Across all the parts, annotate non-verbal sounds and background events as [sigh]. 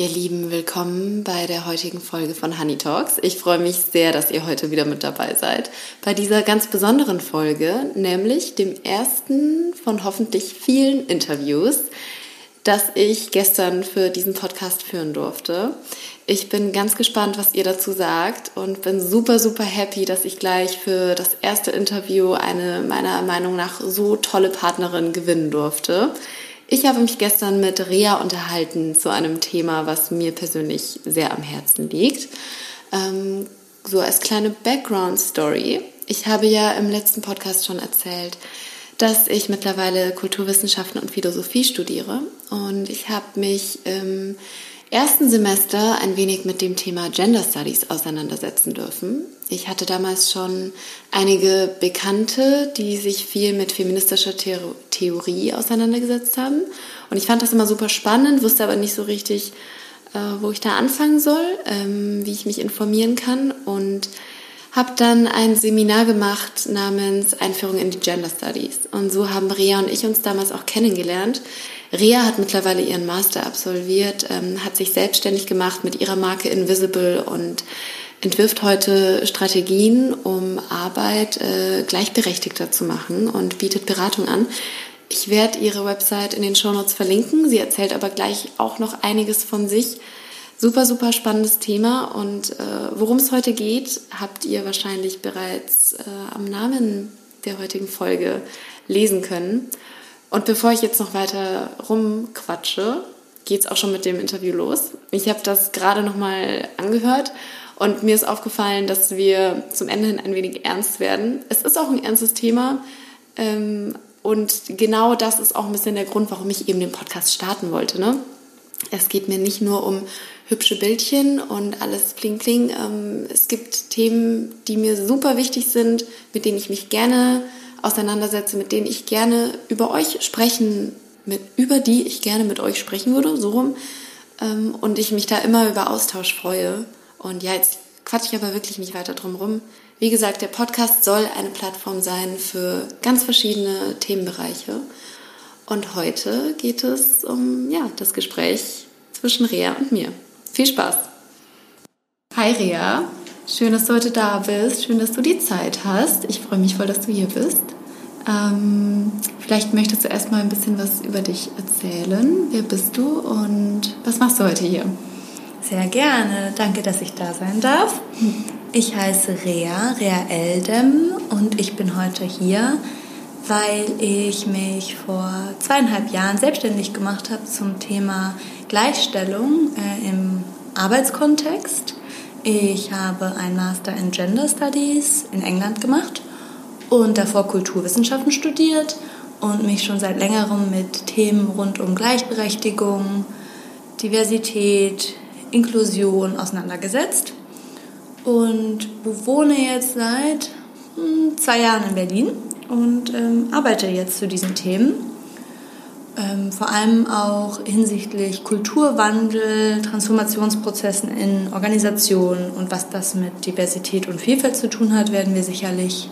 Ihr Lieben, willkommen bei der heutigen Folge von Honey Talks. Ich freue mich sehr, dass ihr heute wieder mit dabei seid. Bei dieser ganz besonderen Folge, nämlich dem ersten von hoffentlich vielen Interviews, das ich gestern für diesen Podcast führen durfte. Ich bin ganz gespannt, was ihr dazu sagt und bin super, super happy, dass ich gleich für das erste Interview eine meiner Meinung nach so tolle Partnerin gewinnen durfte. Ich habe mich gestern mit Rea unterhalten zu einem Thema, was mir persönlich sehr am Herzen liegt. Ähm, so als kleine Background-Story. Ich habe ja im letzten Podcast schon erzählt, dass ich mittlerweile Kulturwissenschaften und Philosophie studiere. Und ich habe mich im ersten Semester ein wenig mit dem Thema Gender Studies auseinandersetzen dürfen. Ich hatte damals schon einige Bekannte, die sich viel mit feministischer Theorie auseinandergesetzt haben. Und ich fand das immer super spannend, wusste aber nicht so richtig, äh, wo ich da anfangen soll, ähm, wie ich mich informieren kann. Und habe dann ein Seminar gemacht namens Einführung in die Gender Studies. Und so haben Rea und ich uns damals auch kennengelernt. Rea hat mittlerweile ihren Master absolviert, ähm, hat sich selbstständig gemacht mit ihrer Marke Invisible und entwirft heute Strategien, um Arbeit äh, gleichberechtigter zu machen und bietet Beratung an. Ich werde ihre Website in den Shownotes verlinken. Sie erzählt aber gleich auch noch einiges von sich. Super, super spannendes Thema und äh, worum es heute geht, habt ihr wahrscheinlich bereits äh, am Namen der heutigen Folge lesen können. Und bevor ich jetzt noch weiter rumquatsche, geht es auch schon mit dem Interview los. Ich habe das gerade nochmal angehört und mir ist aufgefallen, dass wir zum Ende hin ein wenig ernst werden. Es ist auch ein ernstes Thema. Ähm, und genau das ist auch ein bisschen der Grund, warum ich eben den Podcast starten wollte. Ne? Es geht mir nicht nur um hübsche Bildchen und alles bling bling. Ähm, es gibt Themen, die mir super wichtig sind, mit denen ich mich gerne auseinandersetze, mit denen ich gerne über euch sprechen, mit, über die ich gerne mit euch sprechen würde, so rum. Ähm, und ich mich da immer über Austausch freue. Und ja, jetzt quatsche ich aber wirklich nicht weiter drum rum. Wie gesagt, der Podcast soll eine Plattform sein für ganz verschiedene Themenbereiche. Und heute geht es um ja, das Gespräch zwischen Rea und mir. Viel Spaß! Hi Rea, schön, dass du heute da bist, schön, dass du die Zeit hast. Ich freue mich voll, dass du hier bist. Ähm, vielleicht möchtest du erstmal ein bisschen was über dich erzählen. Wer bist du und was machst du heute hier? Sehr gerne. Danke, dass ich da sein darf. Ich heiße Rea, Rea Eldem und ich bin heute hier, weil ich mich vor zweieinhalb Jahren selbstständig gemacht habe zum Thema Gleichstellung äh, im Arbeitskontext. Ich habe einen Master in Gender Studies in England gemacht und davor Kulturwissenschaften studiert und mich schon seit längerem mit Themen rund um Gleichberechtigung, Diversität, Inklusion auseinandergesetzt und wohne jetzt seit hm, zwei Jahren in Berlin und ähm, arbeite jetzt zu diesen Themen. Ähm, vor allem auch hinsichtlich Kulturwandel, Transformationsprozessen in Organisationen und was das mit Diversität und Vielfalt zu tun hat, werden wir sicherlich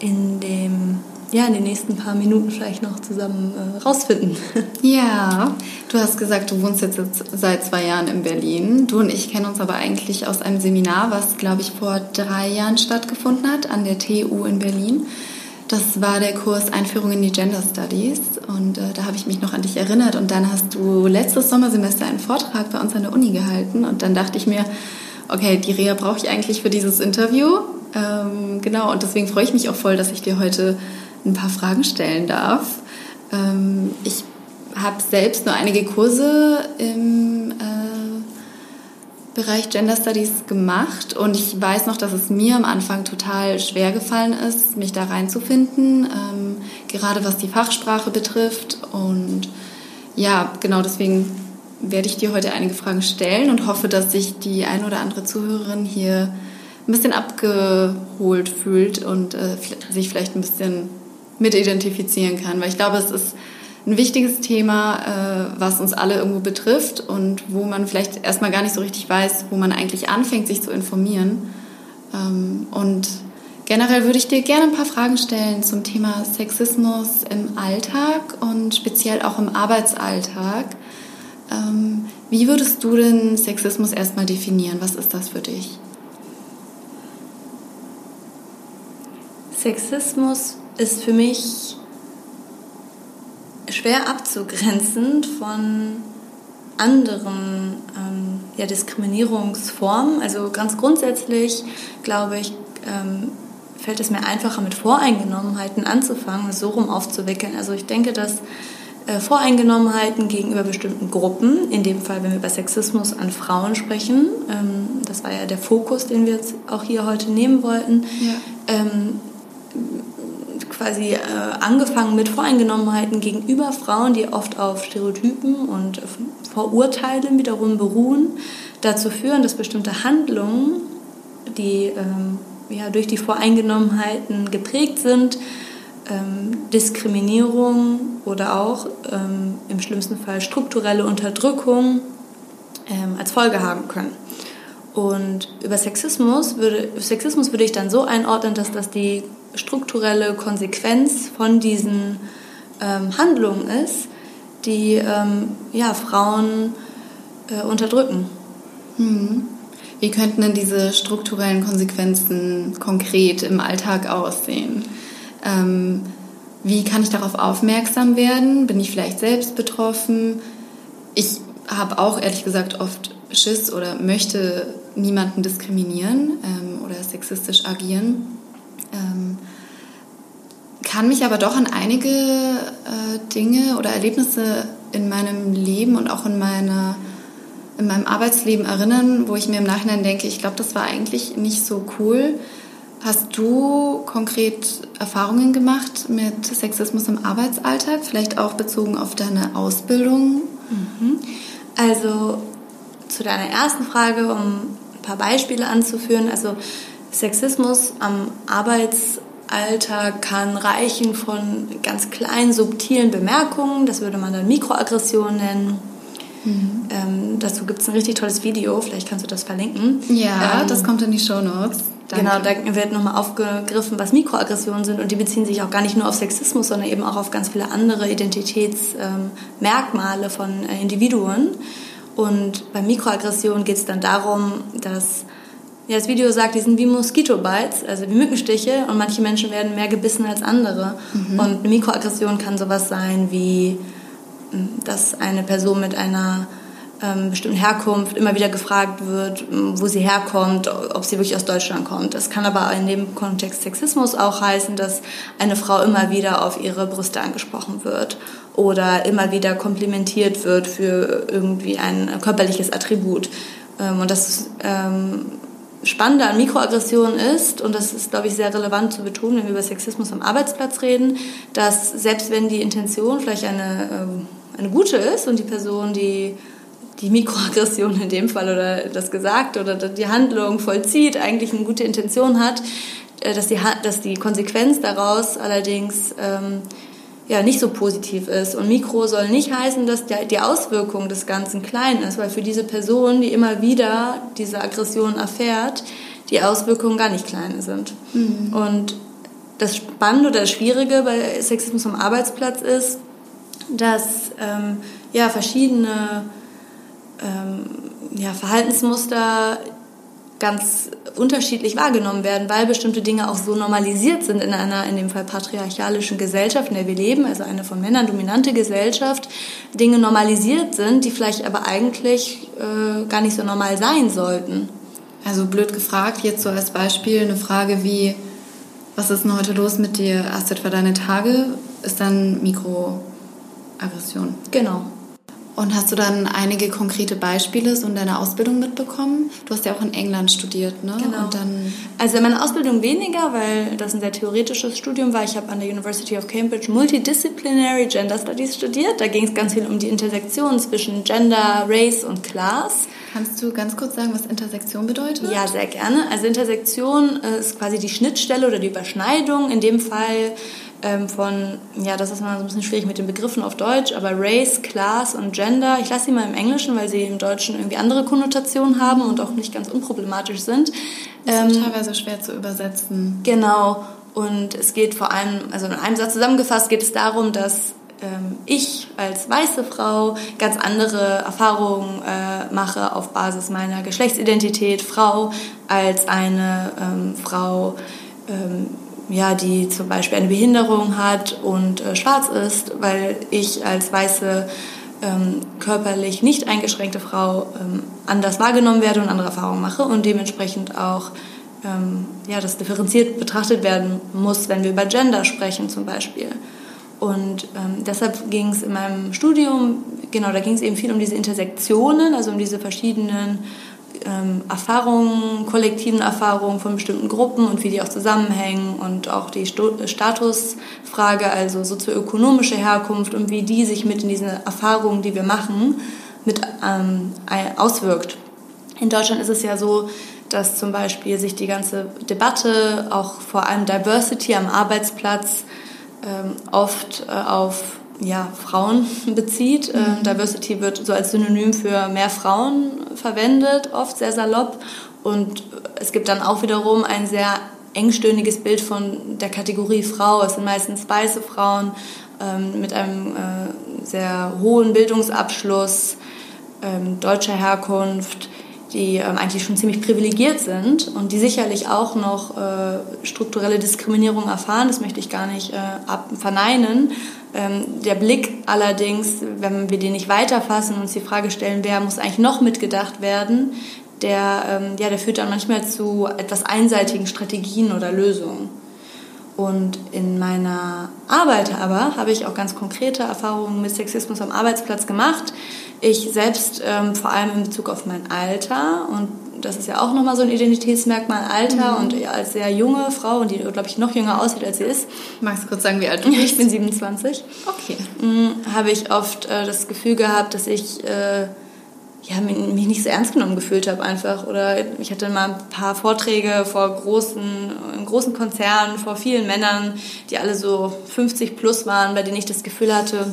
in dem ja, in den nächsten paar Minuten vielleicht noch zusammen äh, rausfinden. [laughs] Ja, du hast gesagt, du wohnst jetzt seit zwei Jahren in Berlin. Du und ich kennen uns aber eigentlich aus einem Seminar, was, glaube ich, vor drei Jahren stattgefunden hat an der TU in Berlin. Das war der Kurs Einführung in die Gender Studies und äh, da habe ich mich noch an dich erinnert und dann hast du letztes Sommersemester einen Vortrag bei uns an der Uni gehalten und dann dachte ich mir, okay, die Rea brauche ich eigentlich für dieses Interview. Ähm, genau, und deswegen freue ich mich auch voll, dass ich dir heute ein paar Fragen stellen darf. Ähm, ich habe selbst nur einige Kurse im äh, Bereich Gender Studies gemacht und ich weiß noch, dass es mir am Anfang total schwer gefallen ist, mich da reinzufinden, ähm, gerade was die Fachsprache betrifft. Und ja, genau deswegen werde ich dir heute einige Fragen stellen und hoffe, dass sich die ein oder andere Zuhörerin hier ein bisschen abgeholt fühlt und äh, sich vielleicht ein bisschen mit identifizieren kann. Weil ich glaube, es ist ein wichtiges Thema, äh, was uns alle irgendwo betrifft und wo man vielleicht erstmal gar nicht so richtig weiß, wo man eigentlich anfängt, sich zu informieren. Ähm, und generell würde ich dir gerne ein paar Fragen stellen zum Thema Sexismus im Alltag und speziell auch im Arbeitsalltag. Ähm, wie würdest du denn Sexismus erstmal definieren? Was ist das für dich? Sexismus ist für mich schwer abzugrenzen von anderen ähm, ja, Diskriminierungsformen. Also ganz grundsätzlich, glaube ich, ähm, fällt es mir einfacher, mit Voreingenommenheiten anzufangen, es so rum aufzuwickeln. Also ich denke, dass äh, Voreingenommenheiten gegenüber bestimmten Gruppen, in dem Fall, wenn wir über Sexismus an Frauen sprechen, ähm, das war ja der Fokus, den wir jetzt auch hier heute nehmen wollten, ja. ähm, quasi äh, angefangen mit Voreingenommenheiten gegenüber Frauen, die oft auf Stereotypen und Vorurteilen wiederum beruhen, dazu führen, dass bestimmte Handlungen, die ähm, ja, durch die Voreingenommenheiten geprägt sind, ähm, Diskriminierung oder auch ähm, im schlimmsten Fall strukturelle Unterdrückung ähm, als Folge haben können. Und über Sexismus würde, Sexismus würde ich dann so einordnen, dass das die strukturelle Konsequenz von diesen ähm, Handlungen ist, die ähm, ja, Frauen äh, unterdrücken. Hm. Wie könnten denn diese strukturellen Konsequenzen konkret im Alltag aussehen? Ähm, wie kann ich darauf aufmerksam werden? Bin ich vielleicht selbst betroffen? Ich habe auch ehrlich gesagt oft Schiss oder möchte niemanden diskriminieren ähm, oder sexistisch agieren. Ähm, kann mich aber doch an einige äh, Dinge oder Erlebnisse in meinem Leben und auch in meiner in meinem Arbeitsleben erinnern, wo ich mir im Nachhinein denke, ich glaube, das war eigentlich nicht so cool. Hast du konkret Erfahrungen gemacht mit Sexismus im Arbeitsalltag, vielleicht auch bezogen auf deine Ausbildung? Mhm. Also zu deiner ersten Frage, um paar Beispiele anzuführen. Also Sexismus am Arbeitsalltag kann reichen von ganz kleinen, subtilen Bemerkungen, das würde man dann Mikroaggression nennen, Mhm. Ähm, dazu gibt es ein richtig tolles Video, vielleicht kannst du das verlinken. Ja, ähm, das kommt in die Show Notes. Genau, da wird nochmal aufgegriffen, was Mikroaggressionen sind und die beziehen sich auch gar nicht nur auf Sexismus, sondern eben auch auf ganz viele andere Identitätsmerkmale ähm, von äh, Individuen. Und bei Mikroaggressionen geht es dann darum, dass ja, das Video sagt, die sind wie Mosquito-Bites, also wie Mückenstiche und manche Menschen werden mehr gebissen als andere. Mhm. Und eine Mikroaggression kann sowas sein wie dass eine Person mit einer ähm, bestimmten Herkunft immer wieder gefragt wird, wo sie herkommt, ob sie wirklich aus Deutschland kommt. Das kann aber in dem Kontext Sexismus auch heißen, dass eine Frau immer wieder auf ihre Brüste angesprochen wird oder immer wieder komplimentiert wird für irgendwie ein körperliches Attribut. Ähm, und das ähm, Spannende an Mikroaggressionen ist, und das ist, glaube ich, sehr relevant zu betonen, wenn wir über Sexismus am Arbeitsplatz reden, dass selbst wenn die Intention vielleicht eine, ähm, eine gute ist und die Person, die die Mikroaggression in dem Fall oder das gesagt oder die Handlung vollzieht, eigentlich eine gute Intention hat, äh, dass die, dass die Konsequenz daraus allerdings ähm, ja, nicht so positiv ist. Und Mikro soll nicht heißen, dass die, die Auswirkung des Ganzen klein ist, weil für diese Person, die immer wieder diese Aggression erfährt, die Auswirkungen gar nicht klein sind. Mhm. Und das Spannende oder das Schwierige bei Sexismus am Arbeitsplatz ist, dass ähm, ja, verschiedene ähm, ja, Verhaltensmuster ganz unterschiedlich wahrgenommen werden, weil bestimmte Dinge auch so normalisiert sind in einer, in dem Fall patriarchalischen Gesellschaft, in der wir leben, also eine von Männern dominante Gesellschaft, Dinge normalisiert sind, die vielleicht aber eigentlich äh, gar nicht so normal sein sollten. Also blöd gefragt, jetzt so als Beispiel eine Frage wie, was ist denn heute los mit dir? Hast du etwa deine Tage? Ist dann Mikroaggression. Genau. Und hast du dann einige konkrete Beispiele so in deiner Ausbildung mitbekommen? Du hast ja auch in England studiert, ne? Genau. Also in meiner Ausbildung weniger, weil das ein sehr theoretisches Studium war. Ich habe an der University of Cambridge Multidisciplinary Gender Studies studiert. Da ging es ganz viel um die Intersektion zwischen Gender, Race und Class. Kannst du ganz kurz sagen, was Intersektion bedeutet? Ja, sehr gerne. Also Intersektion ist quasi die Schnittstelle oder die Überschneidung. In dem Fall ähm, von, ja, das ist mal so ein bisschen schwierig mit den Begriffen auf Deutsch, aber Race, Class und Gender, ich lasse sie mal im Englischen, weil sie im Deutschen irgendwie andere Konnotationen haben und auch nicht ganz unproblematisch sind. Das ist ähm, teilweise schwer zu übersetzen. Genau. Und es geht vor allem, also in einem Satz zusammengefasst, geht es darum, dass ähm, ich als weiße Frau ganz andere Erfahrungen äh, mache auf Basis meiner Geschlechtsidentität Frau als eine ähm, Frau, ähm, ja, die zum Beispiel eine Behinderung hat und äh, schwarz ist, weil ich als weiße ähm, körperlich nicht eingeschränkte Frau ähm, anders wahrgenommen werde und andere Erfahrungen mache und dementsprechend auch ähm, ja, das differenziert betrachtet werden muss, wenn wir über Gender sprechen zum Beispiel. Und ähm, deshalb ging es in meinem Studium, genau, da ging es eben viel um diese Intersektionen, also um diese verschiedenen ähm, Erfahrungen, kollektiven Erfahrungen von bestimmten Gruppen und wie die auch zusammenhängen und auch die Statusfrage, also sozioökonomische Herkunft und wie die sich mit in diese Erfahrungen, die wir machen, mit ähm, auswirkt. In Deutschland ist es ja so, dass zum Beispiel sich die ganze Debatte, auch vor allem Diversity am Arbeitsplatz, ähm, oft äh, auf ja, Frauen [laughs] bezieht. Äh, mhm. Diversity wird so als Synonym für mehr Frauen verwendet, oft sehr salopp. Und es gibt dann auch wiederum ein sehr engstöhniges Bild von der Kategorie Frau. Es sind meistens weiße Frauen ähm, mit einem äh, sehr hohen Bildungsabschluss, ähm, deutscher Herkunft, die ähm, eigentlich schon ziemlich privilegiert sind und die sicherlich auch noch äh, strukturelle Diskriminierung erfahren, das möchte ich gar nicht äh, ab verneinen. Ähm, der Blick allerdings, wenn wir den nicht weiterfassen und uns die Frage stellen, wer muss eigentlich noch mitgedacht werden, der, ähm, ja, der führt dann manchmal zu etwas einseitigen Strategien oder Lösungen. Und in meiner Arbeit aber habe ich auch ganz konkrete Erfahrungen mit Sexismus am Arbeitsplatz gemacht. Ich selbst ähm, vor allem in Bezug auf mein Alter und das ist ja auch nochmal so ein Identitätsmerkmal, Alter mhm. und als sehr junge Frau und die, glaube ich, noch jünger aussieht, als sie ist. Magst du kurz sagen, wie alt du [laughs] bist? Ich bin 27. Okay. Mhm, habe ich oft äh, das Gefühl gehabt, dass ich äh, ja, mich nicht so ernst genommen gefühlt habe einfach. Oder ich hatte mal ein paar Vorträge vor großen, großen Konzernen, vor vielen Männern, die alle so 50 plus waren, bei denen ich das Gefühl hatte,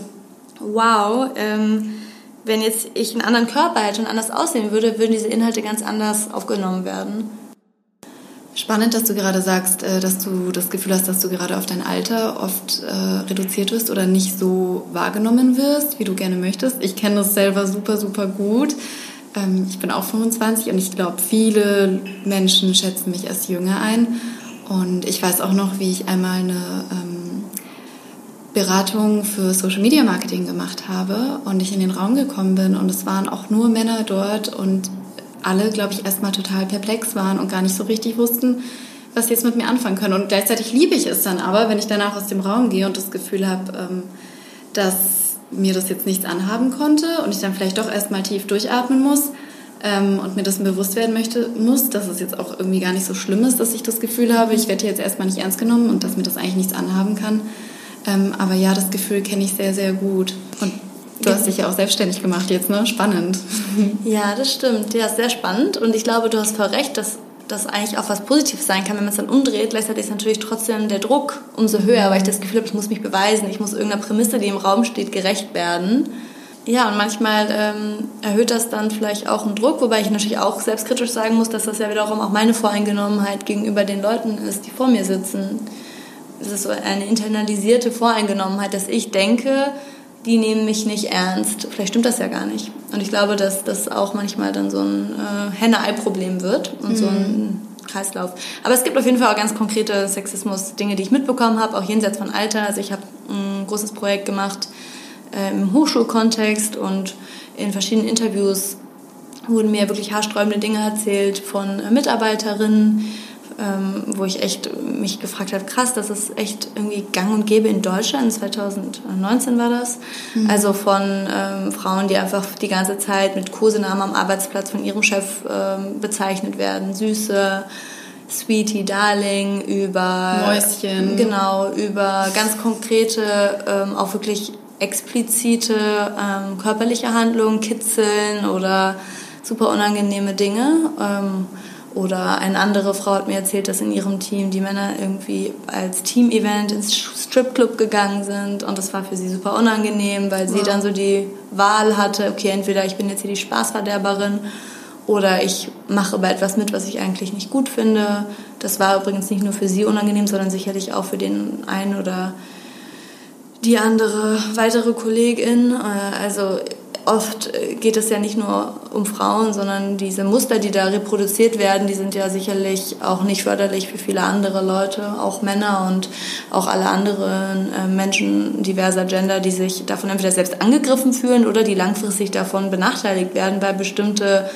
wow, ähm, wenn jetzt ich einen anderen Körper hätte und anders aussehen würde, würden diese Inhalte ganz anders aufgenommen werden. Spannend, dass du gerade sagst, äh, dass du das Gefühl hast, dass du gerade auf dein Alter oft äh, reduziert wirst oder nicht so wahrgenommen wirst, wie du gerne möchtest. Ich kenne das selber super, super gut. Ähm, ich bin auch 25 und ich glaube, viele Menschen schätzen mich als jünger ein. Und ich weiß auch noch, wie ich einmal eine ähm, Beratung für Social Media Marketing gemacht habe und ich in den Raum gekommen bin und es waren auch nur Männer dort und alle, glaube ich, erstmal total perplex waren und gar nicht so richtig wussten, was sie jetzt mit mir anfangen können. Und gleichzeitig liebe ich es dann aber, wenn ich danach aus dem Raum gehe und das Gefühl habe, ähm, dass mir das jetzt nichts anhaben konnte und ich dann vielleicht doch erstmal tief durchatmen muss ähm, und mir dessen bewusst werden möchte, muss, dass es jetzt auch irgendwie gar nicht so schlimm ist, dass ich das Gefühl habe, ich werde jetzt erstmal nicht ernst genommen und dass mir das eigentlich nichts anhaben kann. Ähm, aber ja, das Gefühl kenne ich sehr, sehr gut. Und Du hast dich ja auch selbstständig gemacht jetzt, ne? Spannend. [laughs] Ja, das stimmt. Ja, sehr spannend. Und ich glaube, du hast voll recht, dass das eigentlich auch was Positives sein kann, wenn man es dann umdreht. Gleichzeitig ist natürlich trotzdem der Druck umso höher, weil ich das Gefühl habe, ich muss mich beweisen, ich muss irgendeiner Prämisse, die im Raum steht, gerecht werden. Ja, und manchmal ähm, erhöht das dann vielleicht auch einen Druck, wobei ich natürlich auch selbstkritisch sagen muss, dass das ja wiederum auch meine Voreingenommenheit gegenüber den Leuten ist, die vor mir sitzen. Es ist so eine internalisierte Voreingenommenheit, dass ich denke, die nehmen mich nicht ernst. Vielleicht stimmt das ja gar nicht. Und ich glaube, dass das auch manchmal dann so ein äh, Henne-Ei-Problem wird und mhm. so ein Kreislauf. Aber es gibt auf jeden Fall auch ganz konkrete Sexismus-Dinge, die ich mitbekommen habe, auch jenseits von Alter. Also ich habe ein großes Projekt gemacht äh, im Hochschulkontext und in verschiedenen Interviews wurden mir wirklich haarsträubende Dinge erzählt von äh, Mitarbeiterinnen, ähm, wo ich echt mich gefragt habe, krass, das ist echt irgendwie gang und gäbe in Deutschland, 2019 war das. Mhm. Also von ähm, Frauen, die einfach die ganze Zeit mit Kosenamen am Arbeitsplatz von ihrem Chef ähm, bezeichnet werden. Süße, Sweetie, Darling, über... Mäuschen. Genau, über ganz konkrete, ähm, auch wirklich explizite ähm, körperliche Handlungen, Kitzeln oder super unangenehme Dinge. Ähm, oder eine andere Frau hat mir erzählt, dass in ihrem Team die Männer irgendwie als Team-Event ins Stripclub gegangen sind und das war für sie super unangenehm, weil sie wow. dann so die Wahl hatte, okay, entweder ich bin jetzt hier die Spaßverderberin oder ich mache bei etwas mit, was ich eigentlich nicht gut finde. Das war übrigens nicht nur für sie unangenehm, sondern sicherlich auch für den einen oder die andere weitere Kollegin. Äh, also oft geht es ja nicht nur um Frauen, sondern diese Muster, die da reproduziert werden, die sind ja sicherlich auch nicht förderlich für viele andere Leute, auch Männer und auch alle anderen äh, Menschen diverser Gender, die sich davon entweder selbst angegriffen fühlen oder die langfristig davon benachteiligt werden, weil bestimmte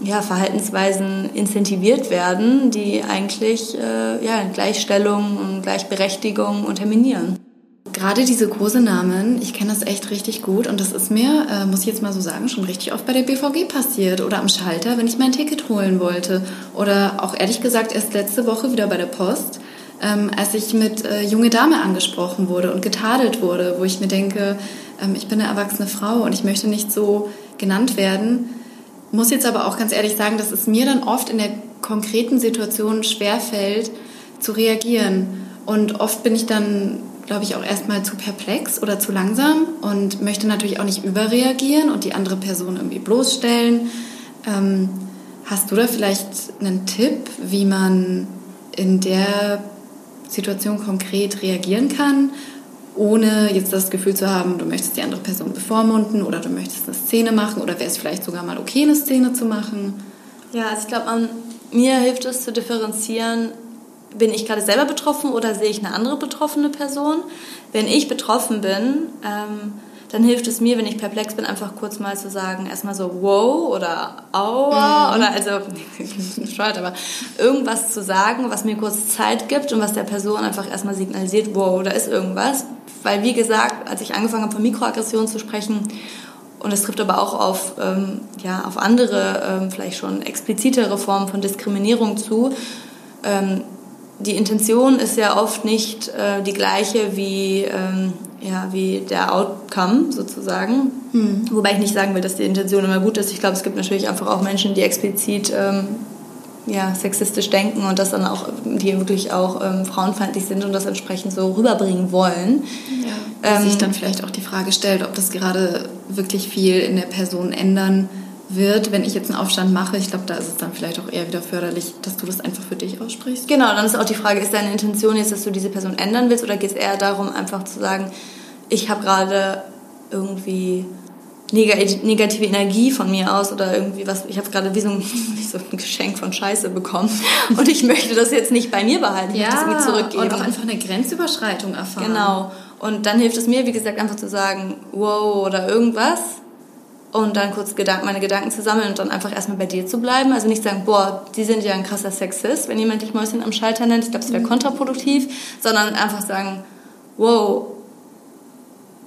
ja, Verhaltensweisen incentiviert werden, die eigentlich äh, ja, Gleichstellung und Gleichberechtigung unterminieren. Gerade diese Kosenamen, ich kenne das echt richtig gut und das ist mir, äh, muss ich jetzt mal so sagen, schon richtig oft bei der BVG passiert oder am Schalter, wenn ich mein Ticket holen wollte. Oder auch ehrlich gesagt erst letzte Woche wieder bei der Post, ähm, als ich mit äh, junge Dame angesprochen wurde und getadelt wurde, wo ich mir denke, ähm, ich bin eine erwachsene Frau und ich möchte nicht so genannt werden. Muss jetzt aber auch ganz ehrlich sagen, dass es mir dann oft in der konkreten Situation schwerfällt, zu reagieren. Und oft bin ich dann glaube ich, auch erstmal zu perplex oder zu langsam und möchte natürlich auch nicht überreagieren und die andere Person irgendwie bloßstellen. Ähm, hast du da vielleicht einen Tipp, wie man in der Situation konkret reagieren kann, ohne jetzt das Gefühl zu haben, du möchtest die andere Person bevormunden oder du möchtest eine Szene machen oder wäre es vielleicht sogar mal okay, eine Szene zu machen? Ja, also ich glaube, mir hilft es zu differenzieren, bin ich gerade selber betroffen oder sehe ich eine andere betroffene Person? Wenn ich betroffen bin, ähm, dann hilft es mir, wenn ich perplex bin, einfach kurz mal zu sagen, erstmal so wow oder aua mhm. oder also, [laughs] bescheuert, aber irgendwas zu sagen, was mir kurz Zeit gibt und was der Person einfach erstmal signalisiert, wow, da ist irgendwas. Weil, wie gesagt, als ich angefangen habe, von Mikroaggressionen zu sprechen, und es trifft aber auch auf, ähm, ja, auf andere, ähm, vielleicht schon explizitere Formen von Diskriminierung zu, ähm, die Intention ist ja oft nicht äh, die gleiche wie, ähm, ja, wie der Outcome sozusagen. Hm. Wobei ich nicht sagen will, dass die Intention immer gut ist. Ich glaube, es gibt natürlich einfach auch Menschen, die explizit ähm, ja, sexistisch denken und das dann auch, die wirklich auch ähm, frauenfeindlich sind und das entsprechend so rüberbringen wollen. Ja, ähm, sich dann vielleicht auch die Frage stellt, ob das gerade wirklich viel in der Person ändern wird, wenn ich jetzt einen Aufstand mache. Ich glaube, da ist es dann vielleicht auch eher wieder förderlich, dass du das einfach für dich aussprichst. Genau, dann ist auch die Frage, ist deine Intention jetzt, dass du diese Person ändern willst oder geht es eher darum, einfach zu sagen, ich habe gerade irgendwie negative Energie von mir aus oder irgendwie was, ich habe gerade wie so, ein, [laughs] wie so ein Geschenk von Scheiße bekommen [laughs] und ich möchte das jetzt nicht bei mir behalten, ich ja, möchte es zurückgeben. Und auch einfach eine Grenzüberschreitung erfahren. Genau. Und dann hilft es mir, wie gesagt, einfach zu sagen, wow oder irgendwas und dann kurz meine Gedanken zu sammeln und dann einfach erstmal bei dir zu bleiben. Also nicht sagen, boah, die sind ja ein krasser Sexist, wenn jemand dich Mäuschen am Schalter nennt. Ich glaube, das wäre mhm. kontraproduktiv. Sondern einfach sagen, wow,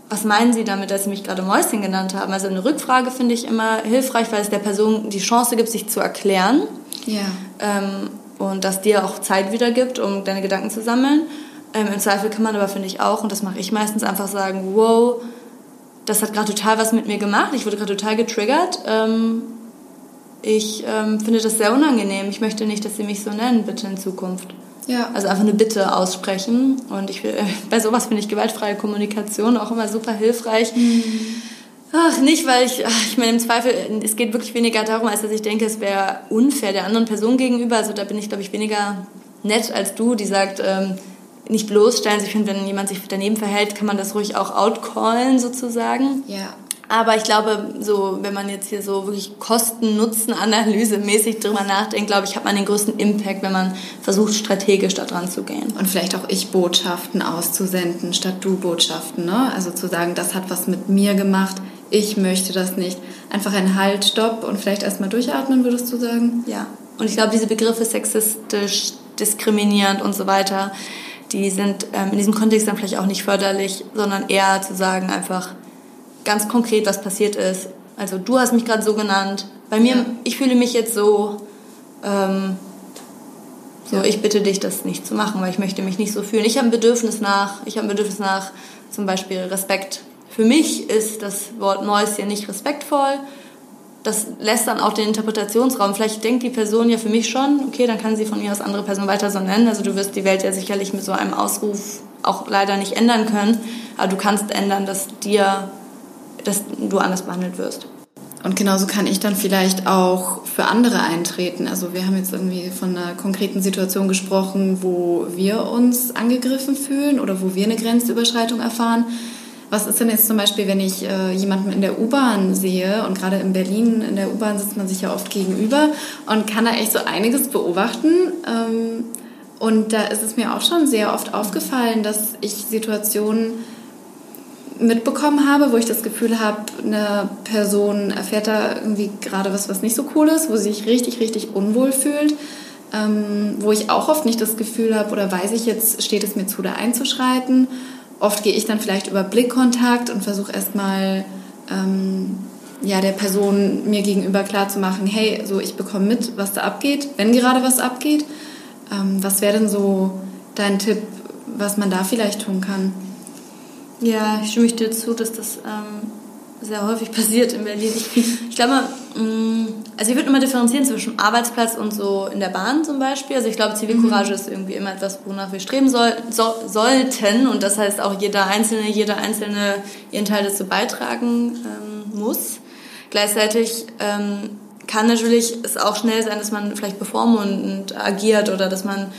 was meinen Sie damit, dass Sie mich gerade Mäuschen genannt haben? Also eine Rückfrage finde ich immer hilfreich, weil es der Person die Chance gibt, sich zu erklären. Ja. Ähm, und dass dir auch Zeit wieder gibt, um deine Gedanken zu sammeln. Ähm, Im Zweifel kann man aber, finde ich auch, und das mache ich meistens, einfach sagen, wow, das hat gerade total was mit mir gemacht. Ich wurde gerade total getriggert. Ähm, ich ähm, finde das sehr unangenehm. Ich möchte nicht, dass Sie mich so nennen, bitte in Zukunft. Ja. Also einfach eine Bitte aussprechen. Und ich will, äh, bei sowas finde ich gewaltfreie Kommunikation auch immer super hilfreich. Mhm. Ach, nicht, weil ich, ach, ich meine, im Zweifel, es geht wirklich weniger darum, als dass ich denke, es wäre unfair der anderen Person gegenüber. Also da bin ich, glaube ich, weniger nett als du, die sagt, ähm, nicht bloßstellen. Ich finde, wenn jemand sich daneben verhält, kann man das ruhig auch outcallen sozusagen. Ja. Aber ich glaube, so, wenn man jetzt hier so wirklich Kosten-Nutzen-Analyse mäßig drüber nachdenkt, glaube ich, hat man den größten Impact, wenn man versucht, strategisch da dran zu gehen. Und vielleicht auch Ich-Botschaften auszusenden statt Du-Botschaften, ne? Also zu sagen, das hat was mit mir gemacht, ich möchte das nicht. Einfach ein Halt, Stopp und vielleicht erstmal durchatmen, würdest du sagen? Ja. Und ich glaube, diese Begriffe sexistisch, diskriminierend und so weiter, die sind ähm, in diesem Kontext dann vielleicht auch nicht förderlich, sondern eher zu sagen einfach ganz konkret, was passiert ist. Also du hast mich gerade so genannt. Bei mir, ja. ich fühle mich jetzt so. Ähm, so, ja. ich bitte dich, das nicht zu machen, weil ich möchte mich nicht so fühlen. Ich habe ein Bedürfnis nach, ich habe ein Bedürfnis nach zum Beispiel Respekt. Für mich ist das Wort Mäuschen nicht respektvoll das lässt dann auch den Interpretationsraum. Vielleicht denkt die Person ja für mich schon, okay, dann kann sie von mir aus andere Person weiter so nennen. Also du wirst die Welt ja sicherlich mit so einem Ausruf auch leider nicht ändern können, aber du kannst ändern, dass dir, dass du anders behandelt wirst. Und genauso kann ich dann vielleicht auch für andere eintreten. Also wir haben jetzt irgendwie von einer konkreten Situation gesprochen, wo wir uns angegriffen fühlen oder wo wir eine Grenzüberschreitung erfahren. Was ist denn jetzt zum Beispiel, wenn ich äh, jemanden in der U-Bahn sehe und gerade in Berlin in der U-Bahn sitzt man sich ja oft gegenüber und kann da echt so einiges beobachten. Ähm, und da ist es mir auch schon sehr oft aufgefallen, dass ich Situationen mitbekommen habe, wo ich das Gefühl habe, eine Person erfährt da irgendwie gerade was, was nicht so cool ist, wo sie sich richtig, richtig unwohl fühlt, ähm, wo ich auch oft nicht das Gefühl habe oder weiß ich jetzt, steht es mir zu, da einzuschreiten oft gehe ich dann vielleicht über Blickkontakt und versuche erstmal ähm, ja, der Person mir gegenüber klar zu machen, hey, so ich bekomme mit, was da abgeht, wenn gerade was abgeht. Ähm, was wäre denn so dein Tipp, was man da vielleicht tun kann? Ja, ich stimme dir zu, dass das ähm, sehr häufig passiert in Berlin. Ich, ich glaube, mm, also ich würde immer differenzieren zwischen Arbeitsplatz und so in der Bahn zum Beispiel. Also ich glaube, Zivilcourage mhm. ist irgendwie immer etwas, wonach wir streben soll, so, sollten. Und das heißt auch jeder Einzelne, jeder Einzelne ihren Teil dazu beitragen ähm, muss. Gleichzeitig ähm, kann natürlich es auch schnell sein, dass man vielleicht bevormundend agiert oder dass man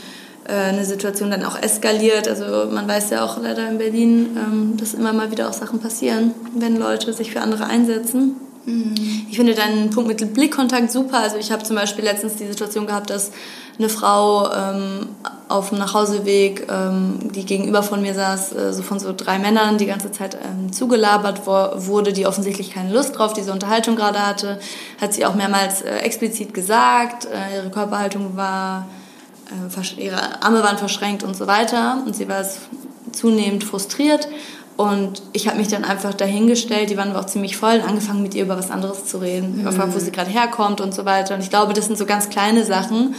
eine Situation dann auch eskaliert. Also man weiß ja auch leider in Berlin, ähm, dass immer mal wieder auch Sachen passieren, wenn Leute sich für andere einsetzen. Mhm. Ich finde deinen Punkt mit Blickkontakt super. Also ich habe zum Beispiel letztens die Situation gehabt, dass eine Frau ähm, auf dem Nachhauseweg, ähm, die gegenüber von mir saß, äh, so von so drei Männern die ganze Zeit ähm, zugelabert wurde, die offensichtlich keine Lust drauf diese Unterhaltung gerade hatte, hat sie auch mehrmals äh, explizit gesagt. Äh, ihre Körperhaltung war äh, ihre Arme waren verschränkt und so weiter. Und sie war zunehmend frustriert. Und ich habe mich dann einfach dahingestellt, die waren aber auch ziemlich voll, angefangen mit ihr über was anderes zu reden, mhm. wo sie gerade herkommt und so weiter. Und ich glaube, das sind so ganz kleine Sachen,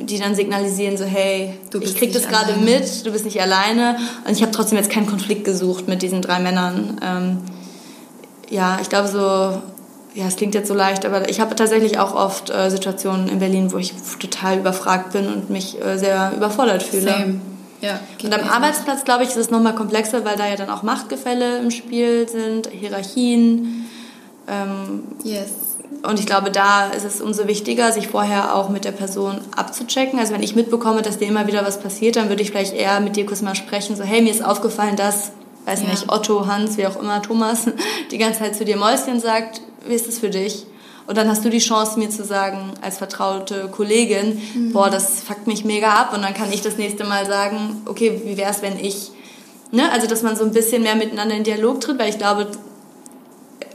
die dann signalisieren, so hey, ich krieg das gerade mit, du bist nicht alleine. Und ich habe trotzdem jetzt keinen Konflikt gesucht mit diesen drei Männern. Ähm, ja, ich glaube so, ja, es klingt jetzt so leicht, aber ich habe tatsächlich auch oft äh, Situationen in Berlin, wo ich total überfragt bin und mich äh, sehr überfordert fühle. Same. Ja, und am Arbeitsplatz, glaube ich, ist es nochmal komplexer, weil da ja dann auch Machtgefälle im Spiel sind, Hierarchien. Ähm, yes. Und ich glaube, da ist es umso wichtiger, sich vorher auch mit der Person abzuchecken. Also wenn ich mitbekomme, dass dir immer wieder was passiert, dann würde ich vielleicht eher mit dir kurz mal sprechen, so hey, mir ist aufgefallen, dass, weiß ja. nicht, Otto, Hans, wie auch immer, Thomas, [laughs] die ganze Zeit zu dir Mäuschen sagt, wie ist das für dich? Und dann hast du die Chance, mir zu sagen, als vertraute Kollegin, mhm. boah, das fuckt mich mega ab. Und dann kann ich das nächste Mal sagen, okay, wie wäre es, wenn ich, ne? Also, dass man so ein bisschen mehr miteinander in Dialog tritt, weil ich glaube,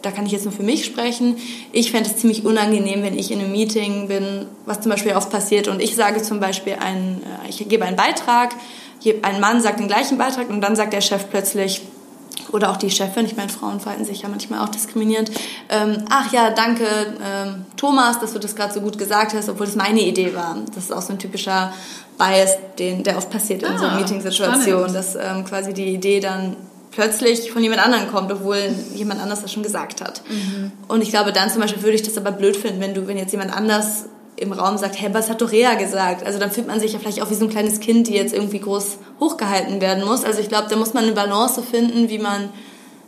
da kann ich jetzt nur für mich sprechen. Ich fände es ziemlich unangenehm, wenn ich in einem Meeting bin, was zum Beispiel oft passiert und ich sage zum Beispiel, ein, äh, ich gebe einen Beitrag, ein Mann sagt den gleichen Beitrag und dann sagt der Chef plötzlich, oder auch die Chefin, ich meine, Frauen verhalten sich ja manchmal auch diskriminierend. Ähm, ach ja, danke ähm, Thomas, dass du das gerade so gut gesagt hast, obwohl es meine Idee war. Das ist auch so ein typischer Bias, den, der oft passiert in ah, so Meetingsituationen, dass ähm, quasi die Idee dann plötzlich von jemand anderem kommt, obwohl jemand anders das schon gesagt hat. Mhm. Und ich glaube, dann zum Beispiel würde ich das aber blöd finden, wenn du, wenn jetzt jemand anders im Raum sagt, hey, was hat doch Rea gesagt? Also dann fühlt man sich ja vielleicht auch wie so ein kleines Kind, die jetzt irgendwie groß hochgehalten werden muss. Also ich glaube, da muss man eine Balance finden, wie man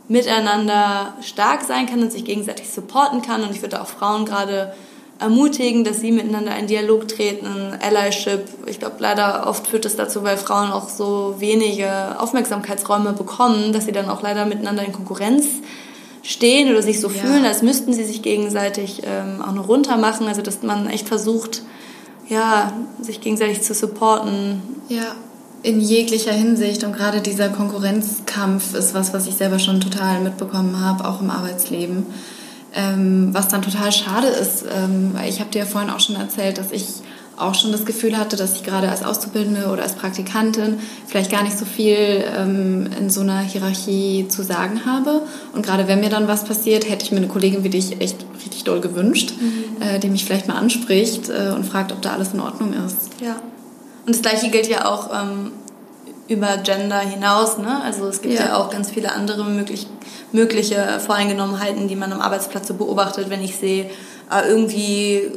miteinander stark sein kann und sich gegenseitig supporten kann. Und ich würde auch Frauen gerade ermutigen, dass sie miteinander in Dialog treten, Allyship. Ich glaube, leider oft führt es dazu, weil Frauen auch so wenige Aufmerksamkeitsräume bekommen, dass sie dann auch leider miteinander in Konkurrenz stehen oder sich so ja. fühlen, als müssten sie sich gegenseitig ähm, auch noch runter machen. Also dass man echt versucht, ja, sich gegenseitig zu supporten. Ja, in jeglicher Hinsicht. Und gerade dieser Konkurrenzkampf ist was, was ich selber schon total mitbekommen habe, auch im Arbeitsleben. Ähm, was dann total schade ist, ähm, weil ich habe dir ja vorhin auch schon erzählt, dass ich auch schon das Gefühl hatte, dass ich gerade als Auszubildende oder als Praktikantin vielleicht gar nicht so viel ähm, in so einer Hierarchie zu sagen habe. Und gerade wenn mir dann was passiert, hätte ich mir eine Kollegin wie dich echt richtig doll gewünscht, mhm. äh, die mich vielleicht mal anspricht äh, und fragt, ob da alles in Ordnung ist. Ja. Und das Gleiche gilt ja auch ähm, über Gender hinaus. Ne? Also es gibt ja. ja auch ganz viele andere möglich, mögliche Voreingenommenheiten, die man am Arbeitsplatz so beobachtet, wenn ich sehe, äh, irgendwie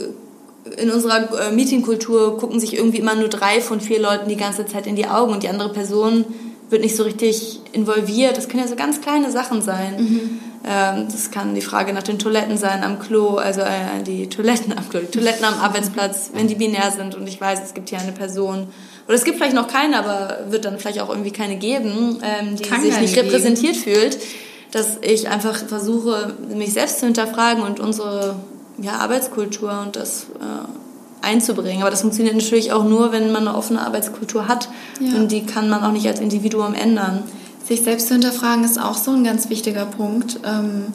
in unserer äh, Meetingkultur gucken sich irgendwie immer nur drei von vier Leuten die ganze Zeit in die Augen und die andere Person wird nicht so richtig involviert. Das können ja so ganz kleine Sachen sein. Mhm. Ähm, das kann die Frage nach den Toiletten sein am Klo, also äh, die Toiletten am Klo, die Toiletten am Arbeitsplatz, wenn die binär sind und ich weiß, es gibt hier eine Person, oder es gibt vielleicht noch keine, aber wird dann vielleicht auch irgendwie keine geben, ähm, die kann sich nicht repräsentiert geben. fühlt, dass ich einfach versuche, mich selbst zu hinterfragen und unsere ja, Arbeitskultur und das äh, einzubringen. Aber das funktioniert natürlich auch nur, wenn man eine offene Arbeitskultur hat. Ja. Und die kann man auch nicht als Individuum ändern. Sich selbst zu hinterfragen ist auch so ein ganz wichtiger Punkt. Ähm,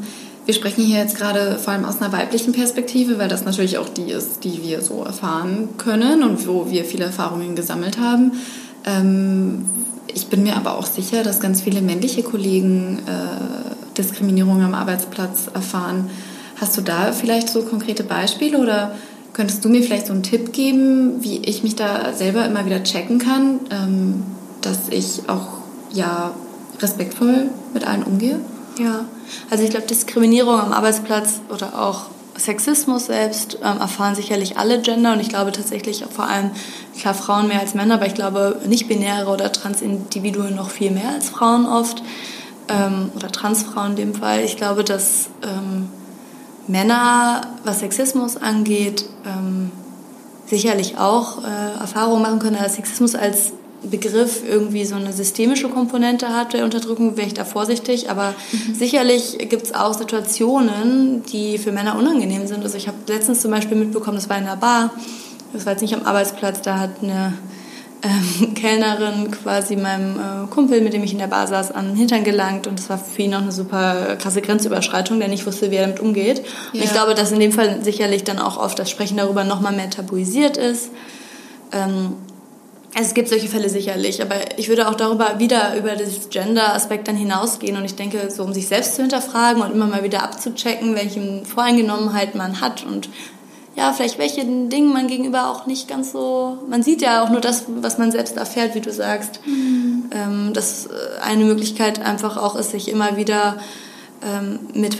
wir sprechen hier jetzt gerade vor allem aus einer weiblichen Perspektive, weil das natürlich auch die ist, die wir so erfahren können und wo wir viele Erfahrungen gesammelt haben. Ähm, ich bin mir aber auch sicher, dass ganz viele männliche Kollegen äh, Diskriminierung am Arbeitsplatz erfahren. Hast du da vielleicht so konkrete Beispiele oder könntest du mir vielleicht so einen Tipp geben, wie ich mich da selber immer wieder checken kann, ähm, dass ich auch ja respektvoll mit allen umgehe? Ja, also ich glaube, Diskriminierung am Arbeitsplatz oder auch Sexismus selbst ähm, erfahren sicherlich alle Gender und ich glaube tatsächlich vor allem, klar, Frauen mehr als Männer, aber ich glaube nicht-binäre oder Transindividuen noch viel mehr als Frauen oft ähm, oder Transfrauen in dem Fall. Ich glaube, dass ähm, Männer, was Sexismus angeht, ähm, sicherlich auch äh, Erfahrungen machen können, dass Sexismus als Begriff irgendwie so eine systemische Komponente hat der Unterdrückung, wäre ich da vorsichtig. Aber mhm. sicherlich gibt es auch Situationen, die für Männer unangenehm sind. Also ich habe letztens zum Beispiel mitbekommen, das war in einer Bar, das war jetzt nicht am Arbeitsplatz, da hat eine ähm, [laughs] Kellnerin quasi meinem äh, Kumpel, mit dem ich in der Bar saß, an den Hintern gelangt und das war für ihn auch eine super krasse Grenzüberschreitung, der nicht wusste, wie er damit umgeht. Und ich glaube, dass in dem Fall sicherlich dann auch oft das Sprechen darüber nochmal mehr tabuisiert ist. Ähm, es gibt solche Fälle sicherlich, aber ich würde auch darüber wieder über das Gender-Aspekt dann hinausgehen und ich denke, so um sich selbst zu hinterfragen und immer mal wieder abzuchecken, welche Voreingenommenheit man hat und ja, vielleicht welche Dinge man gegenüber auch nicht ganz so, man sieht ja auch nur das, was man selbst erfährt, wie du sagst. Mhm. Ähm, dass eine Möglichkeit einfach auch ist, sich immer wieder ähm, mit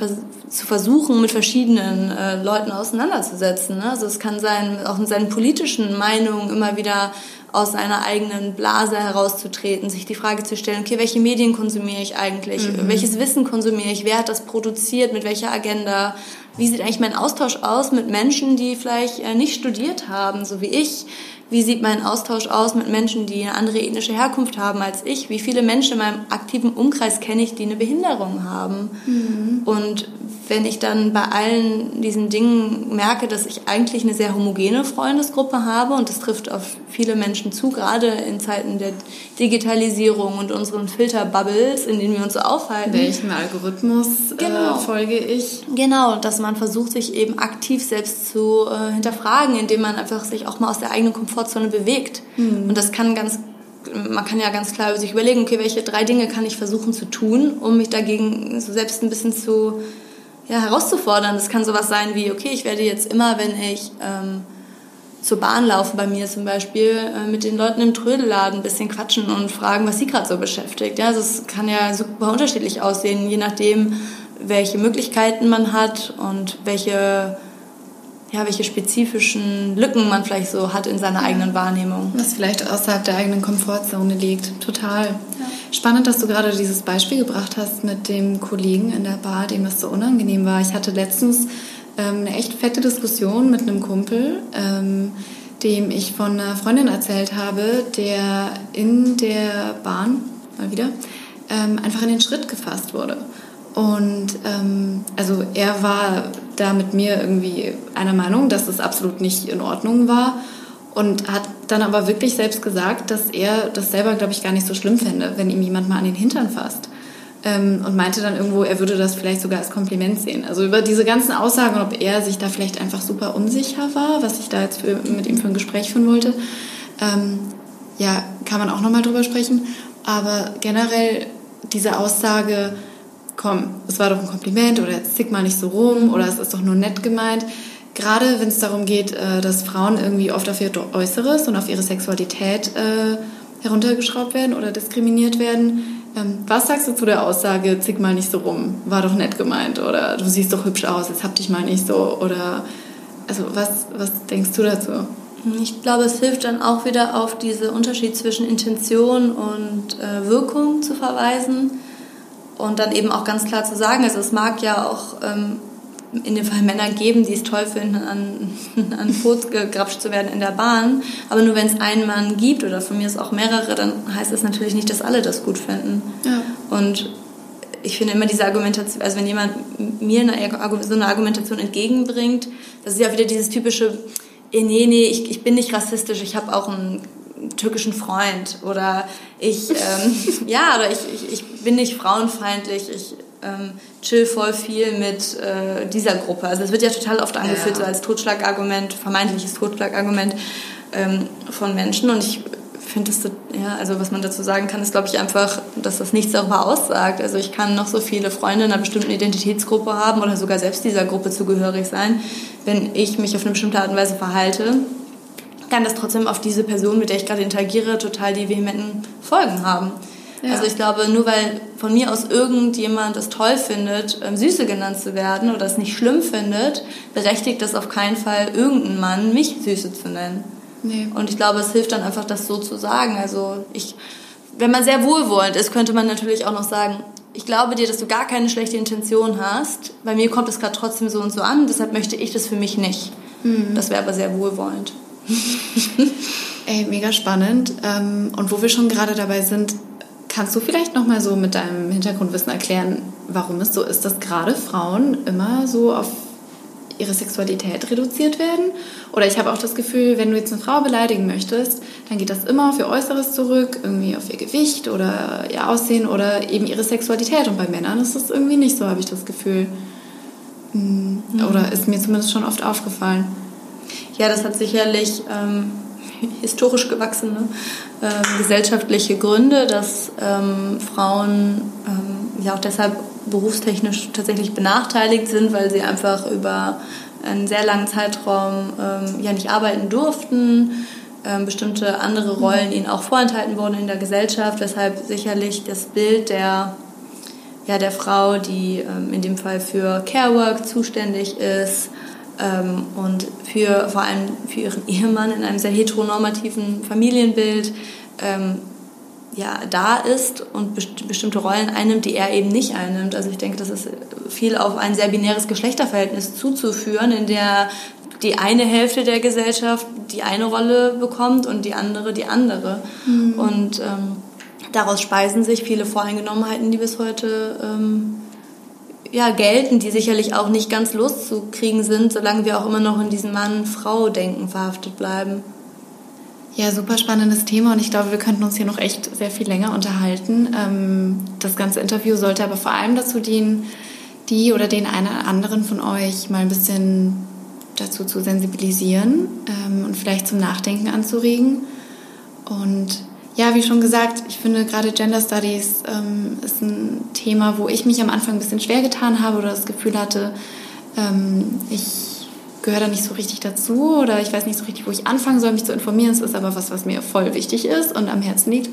zu versuchen, mit verschiedenen äh, Leuten auseinanderzusetzen. Ne? Also es kann sein, auch in seinen politischen Meinungen immer wieder aus seiner eigenen Blase herauszutreten, sich die Frage zu stellen, okay, welche Medien konsumiere ich eigentlich? Mhm. Welches Wissen konsumiere ich? Wer hat das produziert? Mit welcher Agenda? Wie sieht eigentlich mein Austausch aus mit Menschen, die vielleicht äh, nicht studiert haben, so wie ich? Wie sieht mein Austausch aus mit Menschen, die eine andere ethnische Herkunft haben als ich? Wie viele Menschen in meinem aktiven Umkreis kenne ich, die eine Behinderung haben? Mhm. Und wenn ich dann bei allen diesen Dingen merke, dass ich eigentlich eine sehr homogene Freundesgruppe habe und das trifft auf viele Menschen zu, gerade in Zeiten der Digitalisierung und unseren Filterbubbles, in denen wir uns so aufhalten. Welchem Algorithmus äh, genau. äh, folge ich? Genau, dass man versucht, sich eben aktiv selbst zu äh, hinterfragen, indem man einfach sich auch mal aus der eigenen Komfortzone bewegt. Mhm. Und das kann ganz man kann ja ganz klar sich überlegen, okay, welche drei Dinge kann ich versuchen zu tun, um mich dagegen so selbst ein bisschen zu ja, herauszufordern. Das kann sowas sein wie, okay, ich werde jetzt immer, wenn ich ähm, zur Bahn laufe, bei mir zum Beispiel, äh, mit den Leuten im Trödelladen ein bisschen quatschen und fragen, was sie gerade so beschäftigt. Ja, also es kann ja super unterschiedlich aussehen, je nachdem, welche Möglichkeiten man hat und welche ja, welche spezifischen Lücken man vielleicht so hat in seiner eigenen Wahrnehmung. Was vielleicht außerhalb der eigenen Komfortzone liegt. Total. Ja. Spannend, dass du gerade dieses Beispiel gebracht hast mit dem Kollegen in der Bar, dem es so unangenehm war. Ich hatte letztens ähm, eine echt fette Diskussion mit einem Kumpel, ähm, dem ich von einer Freundin erzählt habe, der in der Bahn, mal wieder, ähm, einfach in den Schritt gefasst wurde. Und ähm, also er war da mit mir irgendwie einer Meinung, dass es absolut nicht in Ordnung war und hat dann aber wirklich selbst gesagt, dass er das selber, glaube ich, gar nicht so schlimm fände, wenn ihm jemand mal an den Hintern fasst. Ähm, und meinte dann irgendwo, er würde das vielleicht sogar als Kompliment sehen. Also über diese ganzen Aussagen, ob er sich da vielleicht einfach super unsicher war, was ich da jetzt für, mit ihm für ein Gespräch führen wollte, ähm, ja, kann man auch nochmal drüber sprechen. Aber generell diese Aussage, komm, es war doch ein Kompliment oder jetzt zick mal nicht so rum oder es ist doch nur nett gemeint. Gerade wenn es darum geht, äh, dass Frauen irgendwie oft auf ihr Äußeres und auf ihre Sexualität äh, heruntergeschraubt werden oder diskriminiert werden. Ähm, was sagst du zu der Aussage, zick mal nicht so rum, war doch nett gemeint oder du siehst doch hübsch aus, jetzt hab dich mal nicht so oder also was, was denkst du dazu? Ich glaube, es hilft dann auch wieder auf diesen Unterschied zwischen Intention und äh, Wirkung zu verweisen Und dann eben auch ganz klar zu sagen, also es mag ja auch ähm, in dem Fall Männer geben, die es toll finden, an, [laughs] an Fuß gegrapscht zu werden in der Bahn. Aber nur wenn es einen Mann gibt oder von mir ist auch mehrere, dann heißt das natürlich nicht, dass alle das gut finden. Ja. Und ich finde immer diese Argumentation, also wenn jemand mir eine, so eine Argumentation entgegenbringt, das ist ja wieder dieses typische, eh, nee, nee, ich, ich bin nicht rassistisch, ich habe auch einen türkischen Freund oder ich, ähm, [laughs] ja, oder ich, ich, ich bin nicht frauenfeindlich, ich ähm, chill voll viel mit äh, dieser Gruppe. Also es wird ja total oft angeführt, ja. so als Totschlagargument, vermeintliches Totschlagargument ähm, von Menschen. Und ich finde es, ja, also was man dazu sagen kann, ist, glaube ich, einfach, dass das nichts darüber aussagt. Also ich kann noch so viele Freunde in einer bestimmten Identitätsgruppe haben oder sogar selbst dieser Gruppe zugehörig sein. Wenn ich mich auf eine bestimmte Art und Weise verhalte, kann das trotzdem auf diese Person, mit der ich gerade interagiere, total die vehementen Folgen haben. Ja. Also ich glaube, nur weil von mir aus irgendjemand es toll findet, ähm, Süße genannt zu werden oder es nicht schlimm findet, berechtigt das auf keinen Fall irgendeinen Mann, mich Süße zu nennen. Nee. Und ich glaube, es hilft dann einfach, das so zu sagen. Also ich, wenn man sehr wohlwollend ist, könnte man natürlich auch noch sagen, ich glaube dir, dass du gar keine schlechte Intention hast. Bei mir kommt es gerade trotzdem so und so an, deshalb möchte ich das für mich nicht. Mhm. Das wäre aber sehr wohlwollend. [laughs] Ey, mega spannend. Ähm, und wo wir schon gerade dabei sind, Kannst du vielleicht noch mal so mit deinem Hintergrundwissen erklären, warum es so ist, dass gerade Frauen immer so auf ihre Sexualität reduziert werden? Oder ich habe auch das Gefühl, wenn du jetzt eine Frau beleidigen möchtest, dann geht das immer auf ihr Äußeres zurück, irgendwie auf ihr Gewicht oder ihr Aussehen oder eben ihre Sexualität. Und bei Männern ist das irgendwie nicht so, habe ich das Gefühl. Hm, oder ist mir zumindest schon oft aufgefallen. Ja, das hat sicherlich ähm, [laughs] historisch gewachsene äh, gesellschaftliche Gründe, dass ähm, Frauen ähm, ja auch deshalb berufstechnisch tatsächlich benachteiligt sind, weil sie einfach über einen sehr langen Zeitraum ähm, ja nicht arbeiten durften, ähm, bestimmte andere Rollen ihnen auch vorenthalten wurden in der Gesellschaft, weshalb sicherlich das Bild der ja, der Frau, die ähm, in dem Fall für Carework zuständig ist, ähm, und für vor allem für ihren [laughs] Ehemann in einem sehr heteronormativen Familienbild ähm, ja, da ist und best bestimmte Rollen einnimmt, die er eben nicht einnimmt. Also ich denke, das ist viel auf ein sehr binäres Geschlechterverhältnis zuzuführen, in der die eine Hälfte der Gesellschaft die eine Rolle bekommt und die andere die andere. Mhm. Und ähm, daraus speisen sich viele Voreingenommenheiten, die bis heute ähm, ja, gelten, die sicherlich auch nicht ganz loszukriegen sind, solange wir auch immer noch in diesem Mann-Frau-Denken verhaftet bleiben. Ja, super spannendes Thema und ich glaube, wir könnten uns hier noch echt sehr viel länger unterhalten. Ähm, das ganze Interview sollte aber vor allem dazu dienen, die oder den einen oder anderen von euch mal ein bisschen dazu zu sensibilisieren ähm, und vielleicht zum Nachdenken anzuregen. Und ja, wie schon gesagt, ich finde gerade Gender Studies ähm, ist ein Thema, wo ich mich am Anfang ein bisschen schwer getan habe oder das Gefühl hatte, ähm, ich gehöre da nicht so richtig dazu oder ich weiß nicht so richtig, wo ich anfangen soll, mich zu informieren. Es ist aber was, was mir voll wichtig ist und am Herzen liegt.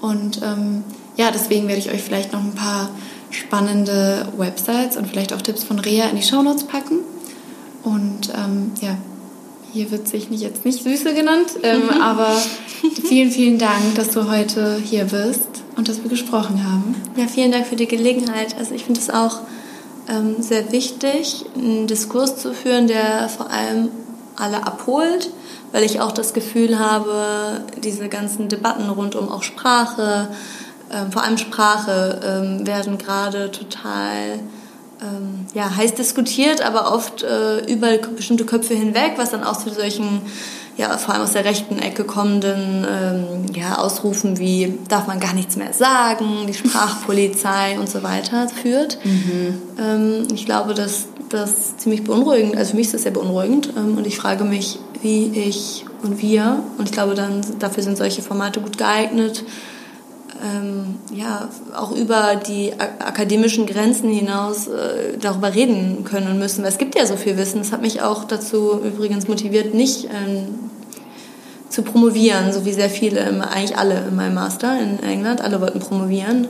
Und ähm, ja, deswegen werde ich euch vielleicht noch ein paar spannende Websites und vielleicht auch Tipps von Rea in die Shownotes packen. Und ähm, ja, hier wird sich nicht, jetzt nicht Süße genannt, ähm, mhm. aber [laughs] vielen, vielen Dank, dass du heute hier bist und dass wir gesprochen haben. Ja, vielen Dank für die Gelegenheit. Also ich finde es auch ähm, sehr wichtig, einen Diskurs zu führen, der vor allem alle abholt, weil ich auch das Gefühl habe, diese ganzen Debatten rund um auch Sprache, ähm, vor allem Sprache, ähm, werden gerade total ähm, ja, heiß diskutiert, aber oft äh, über bestimmte Köpfe hinweg, was dann auch zu solchen, ja, vor allem aus der rechten Ecke kommenden ähm, ja, Ausrufen wie darf man gar nichts mehr sagen, die Sprachpolizei [laughs] und so weiter führt. Mhm. Ähm, ich glaube, dass das ziemlich beunruhigend, also für mich ist das sehr beunruhigend ähm, und ich frage mich, wie ich und wir, und ich glaube dann, dafür sind solche Formate gut geeignet, ähm, ja, auch über die akademischen Grenzen hinaus äh, darüber reden können und müssen. Weil es gibt ja so viel Wissen. Das hat mich auch dazu übrigens motiviert, nicht ähm, zu promovieren, so wie sehr viele, eigentlich alle in meinem Master in England, alle wollten promovieren.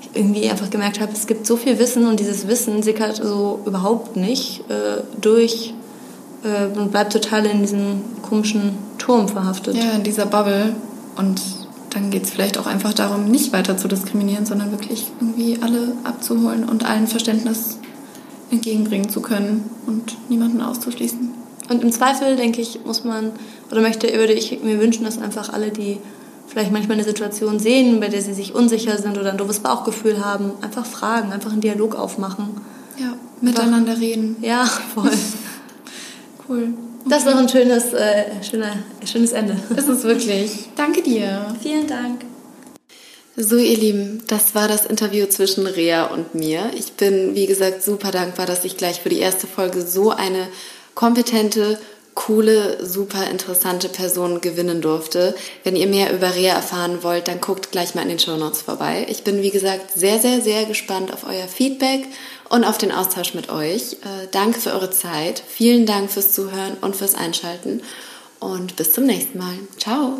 Ich irgendwie einfach gemerkt habe, es gibt so viel Wissen und dieses Wissen sickert so überhaupt nicht äh, durch äh, und bleibt total in diesem komischen Turm verhaftet. Ja, in dieser Bubble. Und dann geht es vielleicht auch einfach darum, nicht weiter zu diskriminieren, sondern wirklich irgendwie alle abzuholen und allen Verständnis entgegenbringen zu können und niemanden auszuschließen. Und im Zweifel, denke ich, muss man, oder möchte, würde ich mir wünschen, dass einfach alle, die vielleicht manchmal eine Situation sehen, bei der sie sich unsicher sind oder ein doofes Bauchgefühl haben, einfach fragen, einfach einen Dialog aufmachen. Ja, miteinander einfach, reden. Ja, voll. [laughs] cool. Okay. Das war ein schönes, äh, schöner, schönes Ende. Ist es wirklich. Danke dir. Vielen Dank. So, ihr Lieben, das war das Interview zwischen Rea und mir. Ich bin, wie gesagt, super dankbar, dass ich gleich für die erste Folge so eine kompetente, coole, super interessante Person gewinnen durfte. Wenn ihr mehr über Rea erfahren wollt, dann guckt gleich mal in den Show Notes vorbei. Ich bin, wie gesagt, sehr, sehr, sehr gespannt auf euer Feedback und auf den Austausch mit euch. Äh, danke für eure Zeit. Vielen Dank fürs Zuhören und fürs Einschalten. Und bis zum nächsten Mal. Ciao.